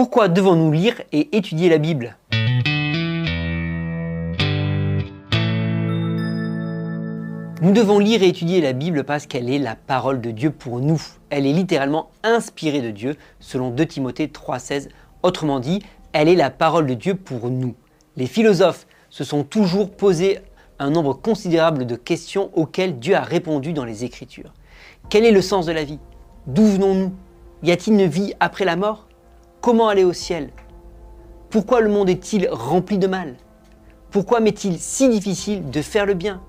Pourquoi devons-nous lire et étudier la Bible? Nous devons lire et étudier la Bible parce qu'elle est la parole de Dieu pour nous. Elle est littéralement inspirée de Dieu, selon 2 Timothée 3,16. Autrement dit, elle est la parole de Dieu pour nous. Les philosophes se sont toujours posés un nombre considérable de questions auxquelles Dieu a répondu dans les Écritures. Quel est le sens de la vie? D'où venons-nous? Y a-t-il une vie après la mort? Comment aller au ciel? Pourquoi le monde est-il rempli de mal? Pourquoi m'est-il si difficile de faire le bien?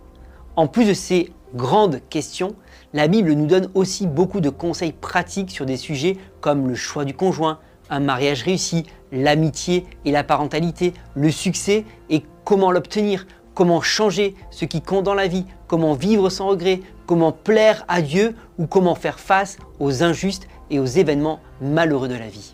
En plus de ces grandes questions, la Bible nous donne aussi beaucoup de conseils pratiques sur des sujets comme le choix du conjoint, un mariage réussi, l'amitié et la parentalité, le succès et comment l'obtenir, comment changer ce qui compte dans la vie, comment vivre sans regret, comment plaire à Dieu ou comment faire face aux injustes et aux événements malheureux de la vie.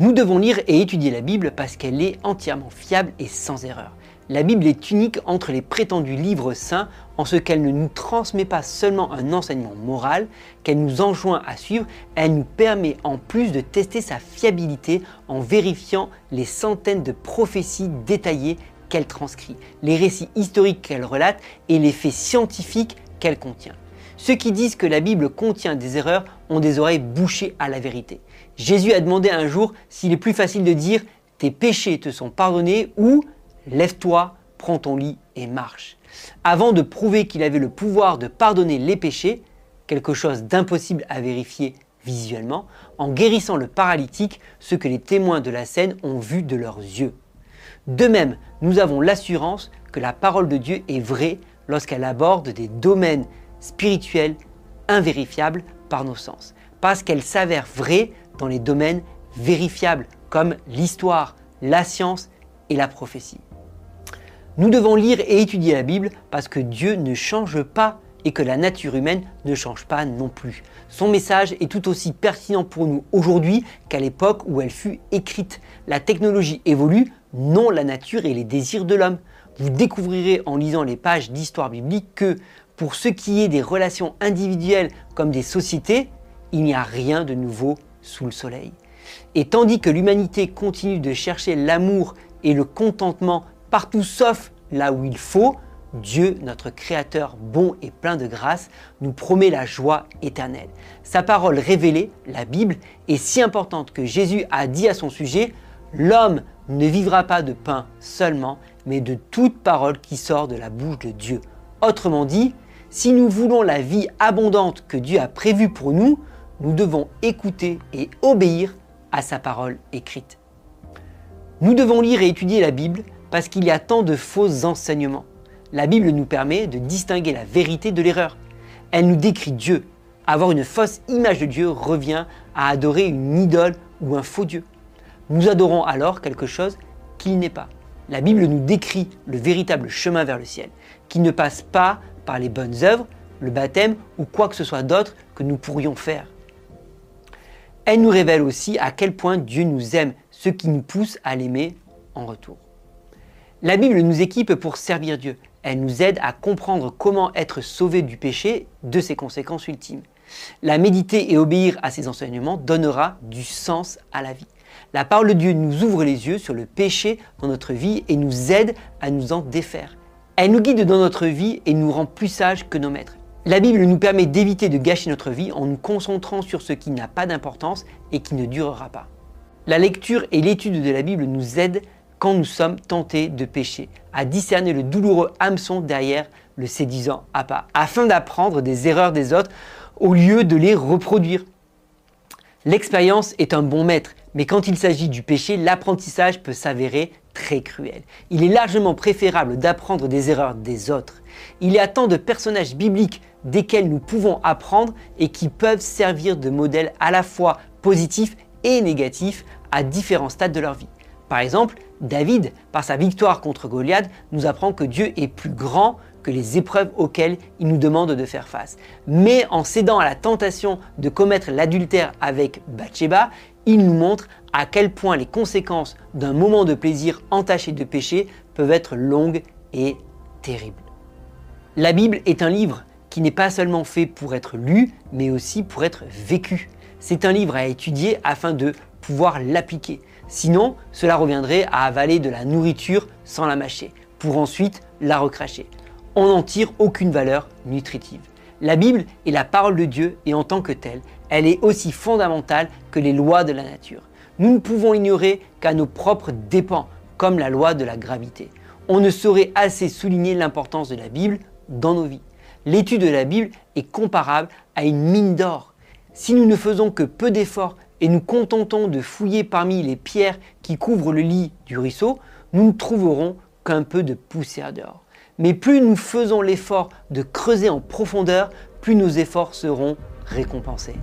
Nous devons lire et étudier la Bible parce qu'elle est entièrement fiable et sans erreur. La Bible est unique entre les prétendus livres saints en ce qu'elle ne nous transmet pas seulement un enseignement moral, qu'elle nous enjoint à suivre, elle nous permet en plus de tester sa fiabilité en vérifiant les centaines de prophéties détaillées qu'elle transcrit, les récits historiques qu'elle relate et les faits scientifiques qu'elle contient. Ceux qui disent que la Bible contient des erreurs ont des oreilles bouchées à la vérité. Jésus a demandé un jour s'il est plus facile de dire tes péchés te sont pardonnés ou lève-toi, prends ton lit et marche. Avant de prouver qu'il avait le pouvoir de pardonner les péchés, quelque chose d'impossible à vérifier visuellement, en guérissant le paralytique, ce que les témoins de la scène ont vu de leurs yeux. De même, nous avons l'assurance que la parole de Dieu est vraie lorsqu'elle aborde des domaines spirituels invérifiables par nos sens, parce qu'elle s'avère vraie dans les domaines vérifiables comme l'histoire, la science et la prophétie. Nous devons lire et étudier la Bible parce que Dieu ne change pas et que la nature humaine ne change pas non plus. Son message est tout aussi pertinent pour nous aujourd'hui qu'à l'époque où elle fut écrite. La technologie évolue, non la nature et les désirs de l'homme. Vous découvrirez en lisant les pages d'histoire biblique que pour ce qui est des relations individuelles comme des sociétés, il n'y a rien de nouveau sous le soleil. Et tandis que l'humanité continue de chercher l'amour et le contentement partout sauf là où il faut, Dieu, notre Créateur bon et plein de grâce, nous promet la joie éternelle. Sa parole révélée, la Bible, est si importante que Jésus a dit à son sujet, L'homme ne vivra pas de pain seulement, mais de toute parole qui sort de la bouche de Dieu. Autrement dit, si nous voulons la vie abondante que Dieu a prévue pour nous, nous devons écouter et obéir à sa parole écrite. Nous devons lire et étudier la Bible parce qu'il y a tant de faux enseignements. La Bible nous permet de distinguer la vérité de l'erreur. Elle nous décrit Dieu. Avoir une fausse image de Dieu revient à adorer une idole ou un faux Dieu. Nous adorons alors quelque chose qu'il n'est pas. La Bible nous décrit le véritable chemin vers le ciel, qui ne passe pas par les bonnes œuvres, le baptême ou quoi que ce soit d'autre que nous pourrions faire. Elle nous révèle aussi à quel point Dieu nous aime, ce qui nous pousse à l'aimer en retour. La Bible nous équipe pour servir Dieu. Elle nous aide à comprendre comment être sauvé du péché, de ses conséquences ultimes. La méditer et obéir à ses enseignements donnera du sens à la vie. La parole de Dieu nous ouvre les yeux sur le péché dans notre vie et nous aide à nous en défaire. Elle nous guide dans notre vie et nous rend plus sages que nos maîtres. La Bible nous permet d'éviter de gâcher notre vie en nous concentrant sur ce qui n'a pas d'importance et qui ne durera pas. La lecture et l'étude de la Bible nous aident quand nous sommes tentés de pécher, à discerner le douloureux hameçon derrière le séduisant appât, afin d'apprendre des erreurs des autres au lieu de les reproduire. L'expérience est un bon maître, mais quand il s'agit du péché, l'apprentissage peut s'avérer très cruel. Il est largement préférable d'apprendre des erreurs des autres. Il y a tant de personnages bibliques desquels nous pouvons apprendre et qui peuvent servir de modèle à la fois positif et négatif à différents stades de leur vie. Par exemple, David, par sa victoire contre Goliath, nous apprend que Dieu est plus grand que les épreuves auxquelles il nous demande de faire face. Mais en cédant à la tentation de commettre l'adultère avec Bathsheba, il nous montre à quel point les conséquences d'un moment de plaisir entaché de péché peuvent être longues et terribles. La Bible est un livre qui n'est pas seulement fait pour être lu, mais aussi pour être vécu. C'est un livre à étudier afin de pouvoir l'appliquer. Sinon, cela reviendrait à avaler de la nourriture sans la mâcher, pour ensuite la recracher. On n'en tire aucune valeur nutritive. La Bible est la parole de Dieu et en tant que telle, elle est aussi fondamentale que les lois de la nature. Nous ne pouvons ignorer qu'à nos propres dépens, comme la loi de la gravité. On ne saurait assez souligner l'importance de la Bible dans nos vies. L'étude de la Bible est comparable à une mine d'or. Si nous ne faisons que peu d'efforts et nous contentons de fouiller parmi les pierres qui couvrent le lit du ruisseau, nous ne trouverons qu'un peu de poussière d'or. Mais plus nous faisons l'effort de creuser en profondeur, plus nos efforts seront récompensés.